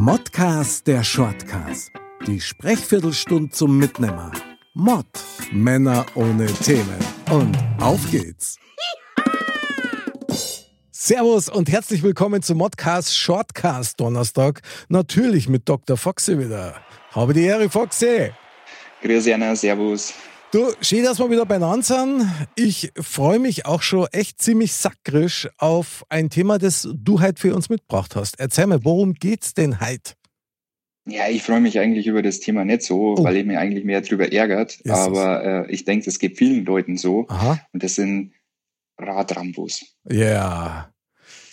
Modcast der Shortcast. Die Sprechviertelstunde zum Mitnehmer. Mod. Männer ohne Themen. Und auf geht's. Servus und herzlich willkommen zum Modcast Shortcast Donnerstag. Natürlich mit Dr. Foxy wieder. Habe die Ehre, Foxy. Grüß Anna, servus. Du, schön, dass wir wieder beieinander sind. Ich freue mich auch schon echt ziemlich sackrisch auf ein Thema, das du heute für uns mitgebracht hast. Erzähl mir, worum geht's denn heute? Ja, ich freue mich eigentlich über das Thema nicht so, oh. weil ich mich eigentlich mehr darüber ärgert. Jesus. Aber äh, ich denke, es geht vielen Leuten so. Aha. Und das sind Radrambos. Ja.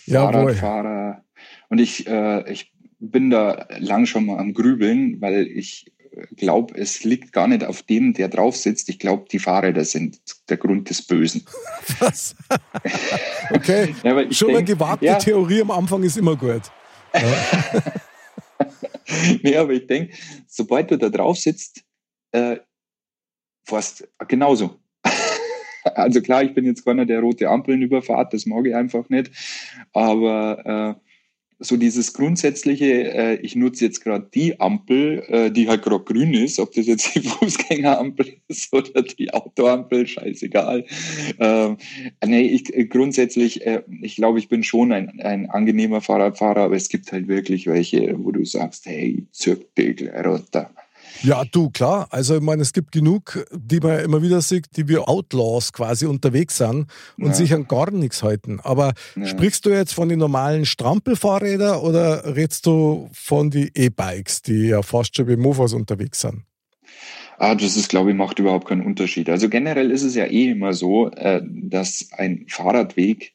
Yeah. Fahrradfahrer. Und ich, äh, ich bin da lang schon mal am Grübeln, weil ich glaube, es liegt gar nicht auf dem, der drauf sitzt. Ich glaube, die Fahrräder sind der Grund des Bösen. Was? Okay. ja, schon denk, eine gewagte ja. Theorie am Anfang ist immer gut. Ja. nee, aber ich denke, sobald du da drauf sitzt, äh, fast genauso. also klar, ich bin jetzt keiner, der rote Ampeln überfahrt, das mag ich einfach nicht. Aber äh, so dieses grundsätzliche, äh, ich nutze jetzt gerade die Ampel, äh, die halt gerade grün ist, ob das jetzt die Fußgängerampel ist oder die Autoampel, scheißegal. Ähm, nee, ich grundsätzlich, äh, ich glaube, ich bin schon ein, ein angenehmer Fahrradfahrer, aber es gibt halt wirklich welche, wo du sagst, hey, zirk dich runter. Ja, du, klar. Also, ich meine, es gibt genug, die man immer wieder sieht, die wie Outlaws quasi unterwegs sind und ja. sich an gar nichts halten. Aber ja. sprichst du jetzt von den normalen Strampelfahrrädern oder redest du von den E-Bikes, die ja fast schon wie Mofas unterwegs sind? Ah, das ist, glaube ich, macht überhaupt keinen Unterschied. Also generell ist es ja eh immer so, äh, dass ein Fahrradweg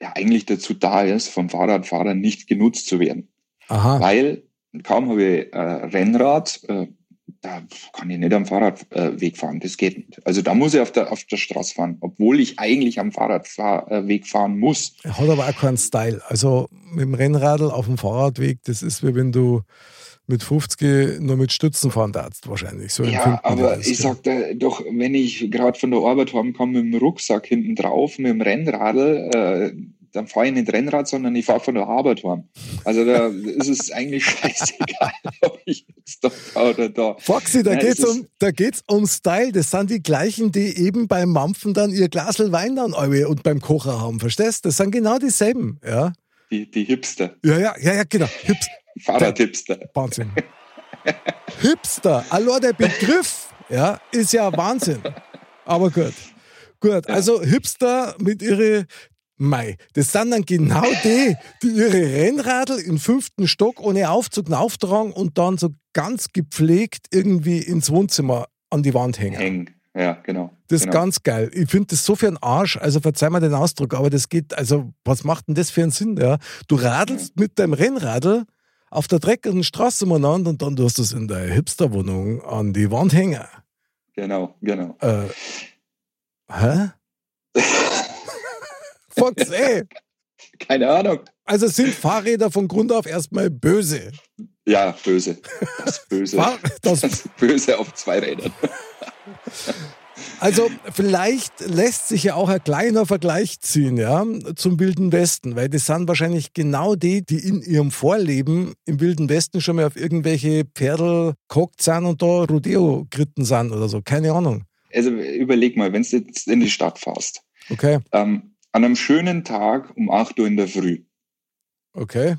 ja eigentlich dazu da ist, vom Fahrradfahrer nicht genutzt zu werden. Aha. Weil kaum habe ich äh, Rennrad, äh, da kann ich nicht am Fahrradweg äh, fahren. Das geht nicht. Also da muss ich auf der, auf der Straße fahren, obwohl ich eigentlich am Fahrradweg fahren muss. Er hat aber auch keinen Style. Also mit dem Rennradl auf dem Fahrradweg, das ist wie wenn du mit 50 nur mit Stützen fahren darfst, wahrscheinlich. So ja, aber ich ja. sag da doch, wenn ich gerade von der Arbeit heimkomme mit dem Rucksack hinten drauf, mit dem Rennradl, äh, dann fahre ich nicht Rennrad, sondern ich fahre von der Arbeit heim. Also da ist es eigentlich scheißegal, ob ich jetzt da oder da. Foxy, da geht es um, da geht's um Style. Das sind die gleichen, die eben beim Mampfen dann ihr Glasel Wein dann und beim Kocher haben. Verstehst? Das sind genau dieselben, ja. Die, die Hipster. Ja, ja, ja, ja, genau. Hips Fahrradhipster. Wahnsinn. Hipster, allein der Begriff, ja, ist ja Wahnsinn. Aber gut. Gut, also Hipster mit ihren Mei, das sind dann genau die, die ihre Rennradl im fünften Stock ohne Aufzug auftragen und dann so ganz gepflegt irgendwie ins Wohnzimmer an die Wand hängen. Hängen, ja, genau. Das ist genau. ganz geil. Ich finde das so für einen Arsch, also verzeih mir den Ausdruck, aber das geht, also was macht denn das für einen Sinn? Ja? Du radelst mit deinem Rennradl auf der dreckigen Straße umeinander und dann tust du es in der Hipsterwohnung an die Wand hängen. Genau, genau. Äh, hä? Fox, ey. Keine Ahnung. Also sind Fahrräder von Grund auf erstmal böse. Ja, böse. Das Böse. das, das Böse auf zwei Rädern. Also vielleicht lässt sich ja auch ein kleiner Vergleich ziehen, ja, zum Wilden Westen, weil das sind wahrscheinlich genau die, die in ihrem Vorleben im Wilden Westen schon mal auf irgendwelche Pferdel gehockt sind und da Rodeo geritten sind oder so, keine Ahnung. Also überleg mal, wenn du jetzt in die Stadt fährst. Okay. Ähm, an einem schönen Tag um 8 Uhr in der Früh. Okay.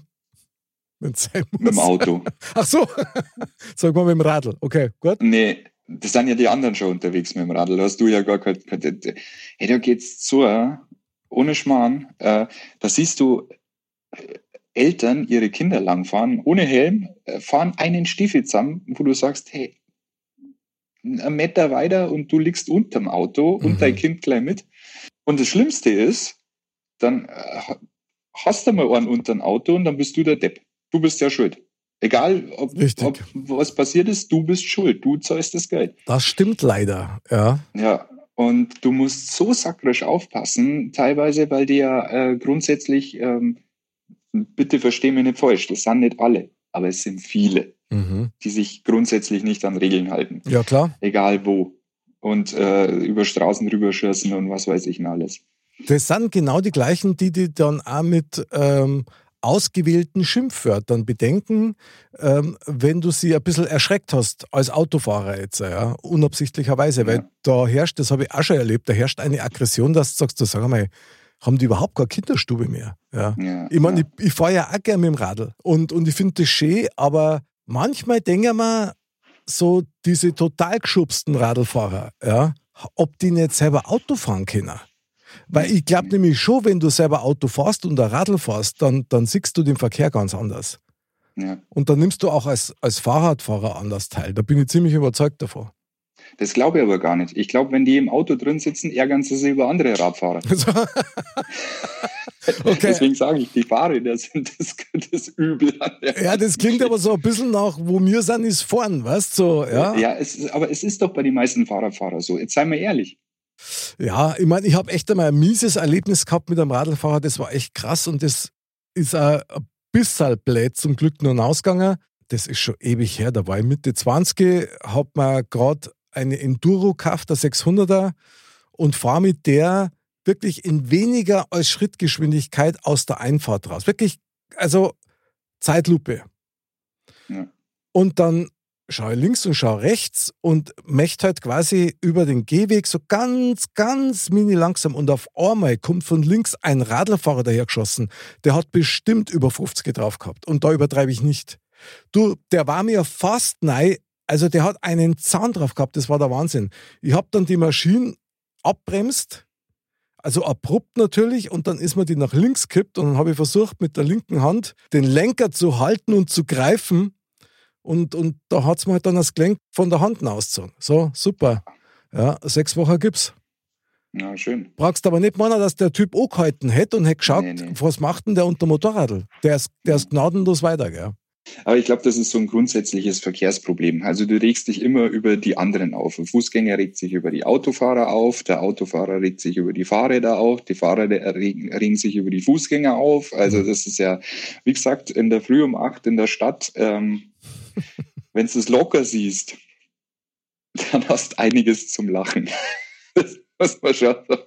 Mit dem Auto. Ach so. Sag mal mit dem Radl. Okay, gut. Nee, das sind ja die anderen schon unterwegs mit dem Radl. Da hast du ja gar kein. Hey, da geht's zu, ohne Schmarrn. Äh, da siehst du äh, Eltern ihre Kinder langfahren, ohne Helm, äh, fahren einen Stiefel zusammen, wo du sagst, hey, einen Meter weiter und du liegst unterm Auto und mhm. dein Kind gleich mit. Und das Schlimmste ist, dann äh, hast du mal einen unter ein Auto und dann bist du der Depp. Du bist ja schuld. Egal, ob, ob, was passiert ist, du bist schuld. Du zahlst das Geld. Das stimmt leider, ja. Ja, und du musst so sakrisch aufpassen, teilweise, weil die ja äh, grundsätzlich, ähm, bitte versteh mich nicht falsch, das sind nicht alle, aber es sind viele, mhm. die sich grundsätzlich nicht an Regeln halten. Ja, klar. Egal wo. Und äh, über Straßen rüberschießen und was weiß ich und alles. Das sind genau die gleichen, die die dann auch mit ähm, ausgewählten Schimpfwörtern bedenken, ähm, wenn du sie ein bisschen erschreckt hast als Autofahrer jetzt, ja, unabsichtlicherweise, ja. weil da herrscht, das habe ich auch schon erlebt, da herrscht eine Aggression, dass du sagst, du sag mal, haben die überhaupt keine Kinderstube mehr? Ja. ja ich meine, ja. ich, ich fahre ja auch gerne mit dem Radl und, und ich finde das schön, aber manchmal denke ich mir, so diese total geschubsten Radlfahrer, ja, ob die nicht selber Auto fahren können. Weil ich glaube nämlich schon, wenn du selber Auto fährst und ein Radl fährst, dann, dann siehst du den Verkehr ganz anders. Ja. Und dann nimmst du auch als, als Fahrradfahrer anders teil. Da bin ich ziemlich überzeugt davon. Das glaube ich aber gar nicht. Ich glaube, wenn die im Auto drin sitzen, ärgern sie sich über andere Radfahrer. okay. Deswegen sage ich, die Fahrräder sind das, das Übel. ja, das klingt aber so ein bisschen nach, wo wir sind, ist vorn, weißt du? So, ja, ja es, aber es ist doch bei den meisten Fahrradfahrern so. Jetzt seien wir ehrlich. Ja, ich meine, ich habe echt einmal ein mieses Erlebnis gehabt mit einem Radlfahrer, das war echt krass und das ist ein bisschen blöd zum Glück nur ausgegangen. Das ist schon ewig her, da war ich Mitte 20, habe mir gerade eine Enduro gekauft, der 600er, und fahre mit der wirklich in weniger als Schrittgeschwindigkeit aus der Einfahrt raus. Wirklich, also Zeitlupe. Ja. Und dann schaue links und schaue rechts und möchte halt quasi über den Gehweg so ganz, ganz mini langsam und auf einmal kommt von links ein Radlerfahrer dahergeschossen. Der hat bestimmt über 50 drauf gehabt und da übertreibe ich nicht. Du, der war mir fast nein, also der hat einen Zahn drauf gehabt, das war der Wahnsinn. Ich habe dann die Maschine abbremst, also abrupt natürlich, und dann ist mir die nach links kippt und dann habe ich versucht, mit der linken Hand den Lenker zu halten und zu greifen und, und da hat es mir halt dann das Gelenk von der Hand ausgezogen. So, super. Ja, sechs Wochen gibt's. Ja, schön. Brauchst aber nicht meinen, dass der Typ auch gehalten hätte und hätte geschaut, nee, nee. was macht denn der unter Motorradl? Der ist, der ist gnadenlos weiter, gell? Aber ich glaube, das ist so ein grundsätzliches Verkehrsproblem. Also du regst dich immer über die anderen auf. Ein Fußgänger regt sich über die Autofahrer auf, der Autofahrer regt sich über die Fahrräder auf, die Fahrräder regen, regen sich über die Fußgänger auf. Also mhm. das ist ja, wie gesagt, in der Früh um acht in der Stadt ähm, wenn du es locker siehst, dann hast einiges zum Lachen. Das muss man sagen,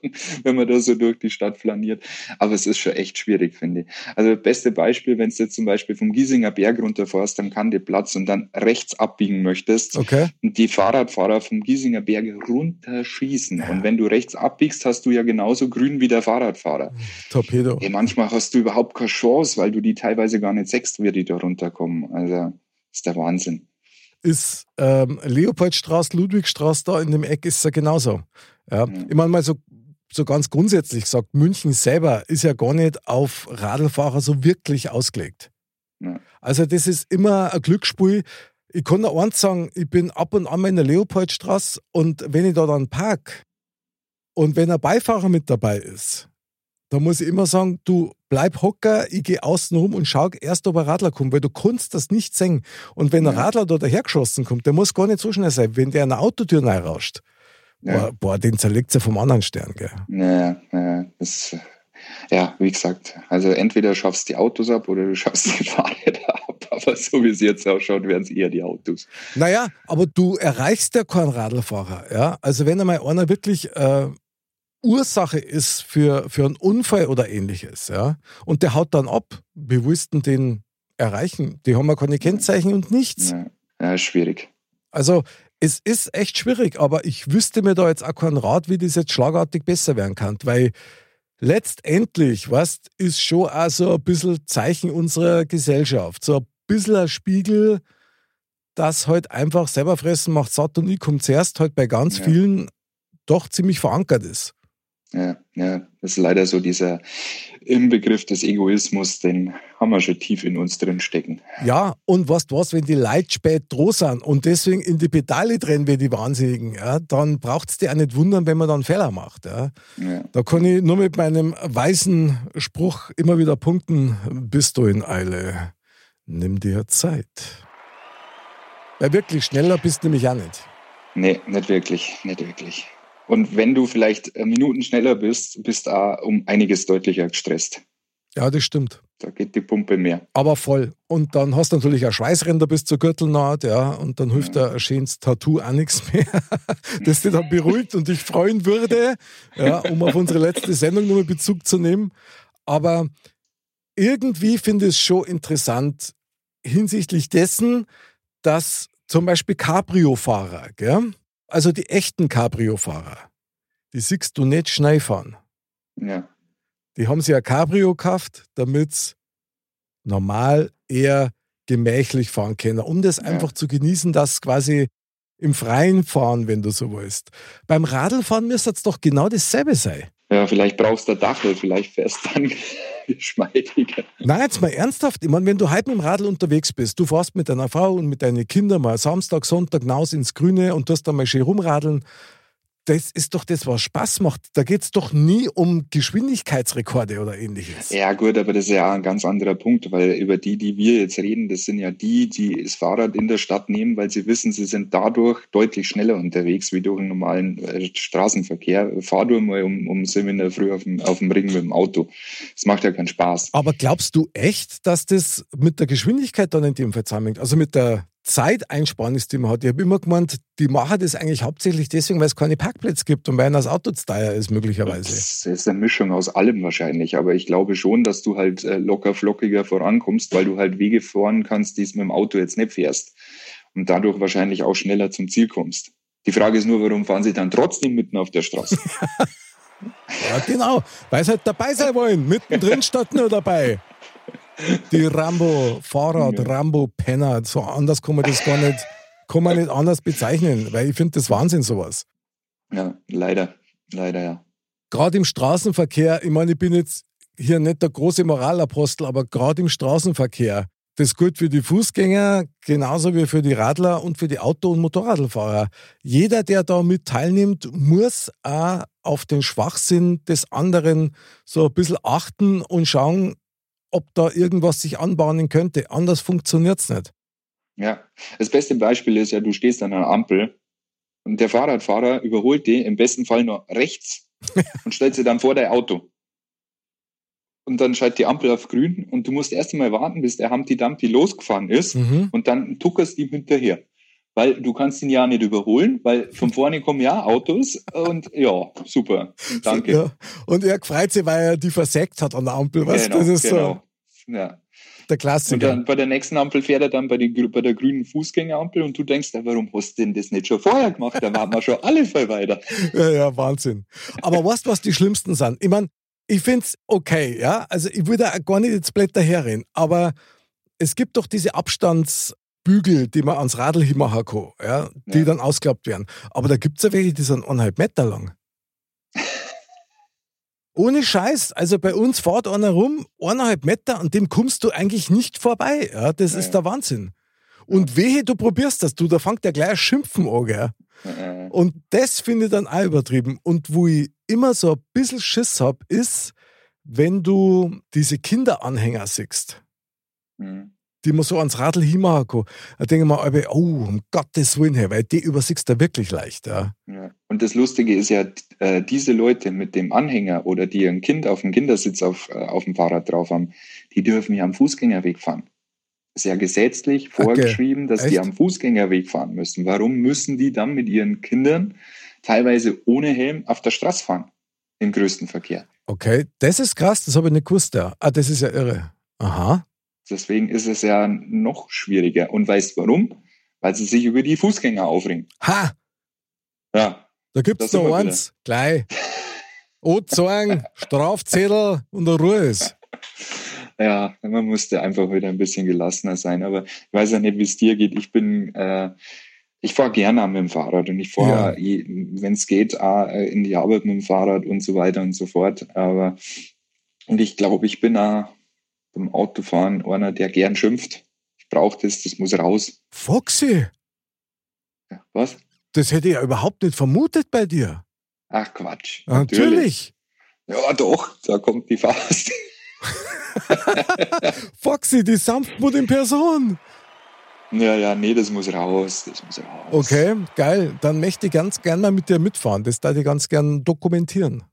wenn man da so durch die Stadt flaniert. Aber es ist schon echt schwierig, finde ich. Also das beste Beispiel, wenn du jetzt zum Beispiel vom Giesinger Berg runterfährst, dann kann dir Platz und dann rechts abbiegen möchtest okay. und die Fahrradfahrer vom Giesinger Berg runterschießen. Ja. Und wenn du rechts abbiegst, hast du ja genauso grün wie der Fahrradfahrer. Torpedo. Hey, manchmal hast du überhaupt keine Chance, weil du die teilweise gar nicht sechst, wie die da runterkommen. Also ist der Wahnsinn. Ist ähm, Leopoldstraße, Ludwigstraße da in dem Eck ist ja genauso. Ja. Mhm. Ich meine mal so, so ganz grundsätzlich sagt, München selber ist ja gar nicht auf Radlfahrer so wirklich ausgelegt. Mhm. Also das ist immer ein Glücksspiel. Ich kann da eins sagen, ich bin ab und an mal in der Leopoldstraße und wenn ich da dann park und wenn ein Beifahrer mit dabei ist, da muss ich immer sagen, du bleib hocker, ich gehe außen rum und schau erst, ob ein Radler kommt, weil du kannst das nicht sehen. Und wenn ein Radler da dahergeschossen kommt, der muss gar nicht so schnell sein. Wenn der eine Autotür rauscht, ja. boah, boah, den zerlegt er vom anderen Stern, gell? Ja, ja, das, ja, wie gesagt, also entweder schaffst du die Autos ab oder du schaffst die Fahrräder ab. Aber so wie es jetzt ausschaut, werden es eher die Autos. Naja, aber du erreichst ja keinen Radlfahrer, ja? Also wenn einmal einer wirklich äh, Ursache ist für, für einen Unfall oder ähnliches, ja, und der haut dann ab, wie willst du den erreichen? Die haben ja keine Kennzeichen und nichts. Ja, ja schwierig. Also es ist echt schwierig, aber ich wüsste mir da jetzt auch keinen Rat, wie das jetzt schlagartig besser werden kann, weil letztendlich, was ist schon auch so ein bisschen Zeichen unserer Gesellschaft, so ein bisschen ein Spiegel, dass halt einfach selber fressen macht satt und ich komme zuerst halt bei ganz ja. vielen doch ziemlich verankert ist. Ja, ja, das ist leider so dieser Inbegriff des Egoismus, den haben wir schon tief in uns drin stecken. Ja, und was was, wenn die Leute spät droh sind und deswegen in die Pedale drehen wie die Wahnsinnigen, ja, dann braucht es dir auch nicht wundern, wenn man dann Fehler macht. Ja. ja. Da kann ich nur mit meinem weißen Spruch immer wieder punkten, bist du in Eile, nimm dir Zeit. Weil wirklich schneller bist du nämlich auch nicht. Nee, nicht wirklich, nicht wirklich. Und wenn du vielleicht äh, Minuten schneller bist, bist du auch um einiges deutlicher gestresst. Ja, das stimmt. Da geht die Pumpe mehr. Aber voll. Und dann hast du natürlich auch Schweißränder bis zur Gürtelnaht, ja, und dann hilft ja. ein schönes Tattoo auch nichts mehr, das dich dann beruhigt und dich freuen würde, ja, um auf unsere letzte Sendung nochmal Bezug zu nehmen. Aber irgendwie finde ich es schon interessant hinsichtlich dessen, dass zum Beispiel Cabrio-Fahrer, gell, also die echten Cabrio-Fahrer, die siehst du nicht schnell fahren. Ja. Die haben sich ein Cabrio gekauft, damit sie normal eher gemächlich fahren können, um das ja. einfach zu genießen, dass quasi im Freien fahren, wenn du so willst. Beim Radlfahren müsste es doch genau dasselbe sein. Ja, vielleicht brauchst du Dachel, vielleicht fährst du dann geschmeidiger. Nein, jetzt mal ernsthaft. Ich meine, wenn du heute mit dem Radl unterwegs bist, du fährst mit deiner Frau und mit deinen Kindern mal Samstag, Sonntag hinaus ins Grüne und tust dann mal schön rumradeln, das ist doch das, was Spaß macht. Da geht es doch nie um Geschwindigkeitsrekorde oder ähnliches. Ja, gut, aber das ist ja ein ganz anderer Punkt, weil über die, die wir jetzt reden, das sind ja die, die das Fahrrad in der Stadt nehmen, weil sie wissen, sie sind dadurch deutlich schneller unterwegs wie durch einen normalen äh, Straßenverkehr. Fahr du mal um, um sieben in der Früh auf dem, auf dem Ring mit dem Auto. Das macht ja keinen Spaß. Aber glaubst du echt, dass das mit der Geschwindigkeit dann in dem Fall zusammenhängt? Also mit der Zeitersparnis, die man hat. Ich habe immer gemeint, die machen das eigentlich hauptsächlich deswegen, weil es keine Parkplätze gibt und weil das Auto zu teuer ist, möglicherweise. Das ist eine Mischung aus allem wahrscheinlich, aber ich glaube schon, dass du halt äh, locker flockiger vorankommst, weil du halt Wege fahren kannst, die es mit dem Auto jetzt nicht fährst und dadurch wahrscheinlich auch schneller zum Ziel kommst. Die Frage ist nur, warum fahren sie dann trotzdem mitten auf der Straße? ja, genau, weil sie halt dabei sein wollen, mittendrin statt nur dabei. Die Rambo-Fahrrad, Rambo-Penner, so anders kann man das gar nicht, kann man nicht anders bezeichnen, weil ich finde das Wahnsinn, sowas. Ja, leider, leider, ja. Gerade im Straßenverkehr, ich meine, ich bin jetzt hier nicht der große Moralapostel, aber gerade im Straßenverkehr, das gilt für die Fußgänger genauso wie für die Radler und für die Auto- und Motorradfahrer. Jeder, der da mit teilnimmt, muss auch auf den Schwachsinn des anderen so ein bisschen achten und schauen, ob da irgendwas sich anbahnen könnte. Anders funktioniert es nicht. Ja, das beste Beispiel ist ja, du stehst an einer Ampel und der Fahrradfahrer überholt dich im besten Fall nur rechts und stellt sich dann vor dein Auto. Und dann schaltet die Ampel auf grün und du musst erst einmal warten, bis der Humpty Dumpty losgefahren ist mhm. und dann tuckerst ihm hinterher. Weil du kannst ihn ja nicht überholen, weil von vorne kommen ja Autos und ja, super. Danke. Ja. Und er freut sich, weil er die versägt hat an der Ampel. Was? Genau, das ist genau. so. Ja. Der Klassiker. Und dann bei der nächsten Ampel fährt er dann bei, die, bei der grünen Fußgängerampel und du denkst, warum hast du denn das nicht schon vorher gemacht? Da waren wir schon alle voll weiter. Ja, ja, Wahnsinn. Aber weißt du, was die schlimmsten sind? Ich meine, ich finde es okay, ja. Also ich würde gar nicht jetzt Blätter herreden, aber es gibt doch diese Abstands- Bügel, die man ans Radl hinmachen kann, ja, die ja. dann ausklappt werden. Aber da gibt es ja welche, die sind eineinhalb Meter lang. Ohne Scheiß, also bei uns fährt einer rum, eineinhalb Meter, an dem kommst du eigentlich nicht vorbei. Ja, das ja. ist der Wahnsinn. Und wehe, du probierst das, du, da fängt der gleich Schimpfen an, gell? Und das finde ich dann auch übertrieben. Und wo ich immer so ein bisschen Schiss habe, ist, wenn du diese Kinderanhänger siehst. Mhm die man so ans Radl hinmachen kann. Da denke ich mir, oh, um Gottes Willen her, weil die übersiegst du wirklich leicht. Ja. ja. Und das Lustige ist ja, äh, diese Leute mit dem Anhänger oder die ein Kind auf dem Kindersitz auf, äh, auf dem Fahrrad drauf haben, die dürfen ja am Fußgängerweg fahren. Ist ja gesetzlich vorgeschrieben, okay. dass Echt? die am Fußgängerweg fahren müssen. Warum müssen die dann mit ihren Kindern teilweise ohne Helm auf der Straße fahren? Im größten Verkehr. Okay, das ist krass, das habe ich nicht gewusst. Ja. Ah, das ist ja irre. Aha. Deswegen ist es ja noch schwieriger. Und weißt warum? Weil sie sich über die Fußgänger aufringen. Ha! Ja. Da gibt es noch eins, gleich. Ozorn, Strafzettel und der Ruhe ist. Ja, man musste einfach wieder ein bisschen gelassener sein. Aber ich weiß ja nicht, wie es dir geht. Ich bin äh, Ich fahre gerne mit dem Fahrrad und ich fahre, ja. wenn es geht, auch äh, in die Arbeit mit dem Fahrrad und so weiter und so fort. Aber und ich glaube, ich bin auch beim Autofahren einer, der gern schimpft. Ich brauche das, das muss raus. Foxy! Ja, was? Das hätte ich ja überhaupt nicht vermutet bei dir. Ach Quatsch. Natürlich. natürlich. Ja, doch, da kommt die Faust. Foxy, die Sanftmut in Person. Ja, ja, nee, das muss raus. Das muss raus. Okay, geil. Dann möchte ich ganz gern mal mit dir mitfahren. Das da ich ganz gern dokumentieren.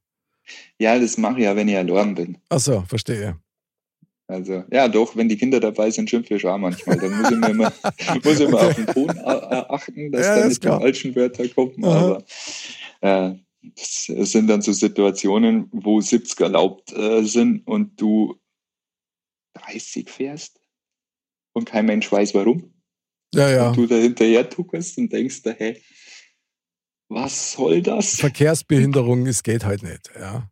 Ja, das mache ich ja, wenn ich allein bin. Ach so, verstehe. Also, ja, doch, wenn die Kinder dabei sind, schimpfe ich auch manchmal. Dann muss ich mir immer, muss ich immer auf den Ton achten, dass ja, da nicht die falschen Wörter kommen. Aha. Aber äh, das sind dann so Situationen, wo 70 erlaubt äh, sind und du 30 fährst und kein Mensch weiß warum. Ja, ja. Und du da hinterher tuckerst und denkst, hey, was soll das? Verkehrsbehinderung, es geht halt nicht, ja.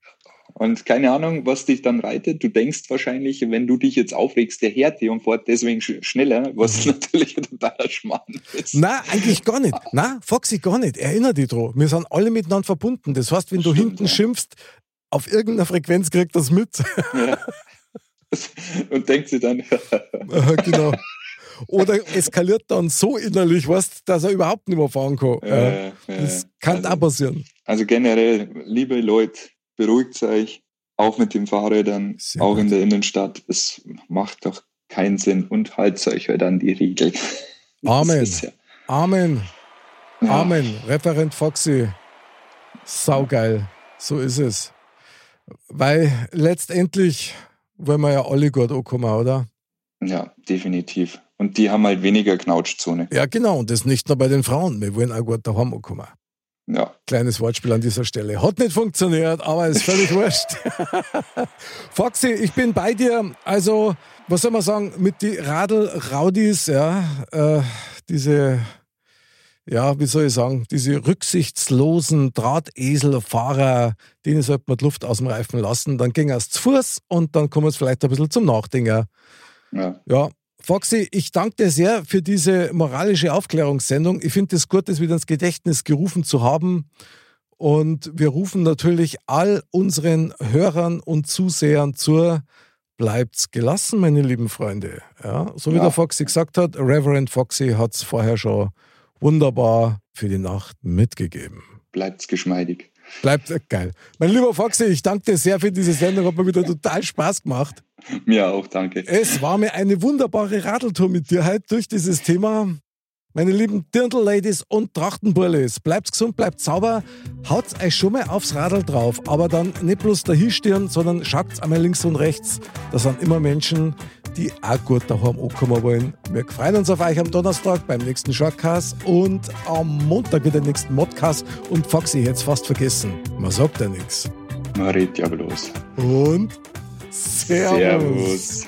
Und keine Ahnung, was dich dann reitet. Du denkst wahrscheinlich, wenn du dich jetzt aufregst, der Härte und fährt deswegen schneller, was mhm. natürlich ein totaler Schmarrn ist. Na, eigentlich gar nicht. Na, Foxy gar nicht. Erinner dich dran. Wir sind alle miteinander verbunden. Das heißt, wenn du Stimmt, hinten ja. schimpfst, auf irgendeiner Frequenz kriegt das mit. Ja. Und denkt sie dann. genau. Oder eskaliert dann so innerlich, was, dass er überhaupt nicht mehr fahren kann. Ja, das kann also, auch passieren. Also generell, liebe Leute, beruhigt euch, auch mit den Fahrrädern, Sehr auch gut. in der Innenstadt. Es macht doch keinen Sinn und haltet euch halt an die Regel. Amen. Ja Amen. Ja. Amen. Referent Foxy. Saugeil. So ist es. Weil letztendlich wollen wir ja alle gut ankommen, oder? Ja, definitiv. Und die haben halt weniger Knautschzone. Ja, genau. Und das nicht nur bei den Frauen. Wir wollen auch gut daheim ankommen. Ja. Kleines Wortspiel an dieser Stelle. Hat nicht funktioniert, aber ist völlig wurscht. Foxy, ich bin bei dir. Also, was soll man sagen, mit die Radl-Raudis, ja, äh, diese, ja, wie soll ich sagen, diese rücksichtslosen Drahteselfahrer, denen sollte man die Luft aus dem Reifen lassen. Dann ging es zu Fuß und dann kommen wir vielleicht ein bisschen zum Nachdenken. Ja. ja. Foxy, ich danke dir sehr für diese moralische Aufklärungssendung. Ich finde es gut, das wieder ins Gedächtnis gerufen zu haben. Und wir rufen natürlich all unseren Hörern und Zusehern zu, bleibt's gelassen, meine lieben Freunde. Ja, so wie ja. der Foxy gesagt hat, Reverend Foxy hat es vorher schon wunderbar für die Nacht mitgegeben. Bleibt's geschmeidig. Bleibt geil. Mein lieber Foxy, ich danke dir sehr für diese Sendung. Hat mir wieder total Spaß gemacht. Mir auch, danke. Es war mir eine wunderbare Radeltour mit dir heute durch dieses Thema. Meine lieben Dirndl-Ladies und Trachtenburlis, bleibt gesund, bleibt sauber, haut euch schon mal aufs Radl drauf, aber dann nicht bloß dahinstirn, sondern schaut einmal links und rechts. Da sind immer Menschen, die auch gut daheim ankommen wollen. Wir freuen uns auf euch am Donnerstag beim nächsten Shortcast und am Montag wieder den nächsten Modcast. Und Foxy, jetzt fast vergessen, man sagt ja nichts. Man redet ja bloß. Und Servus. Servus.